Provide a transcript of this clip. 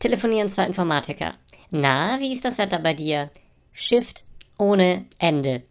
Telefonieren zwei Informatiker. Na, wie ist das Wetter bei dir? Shift ohne Ende.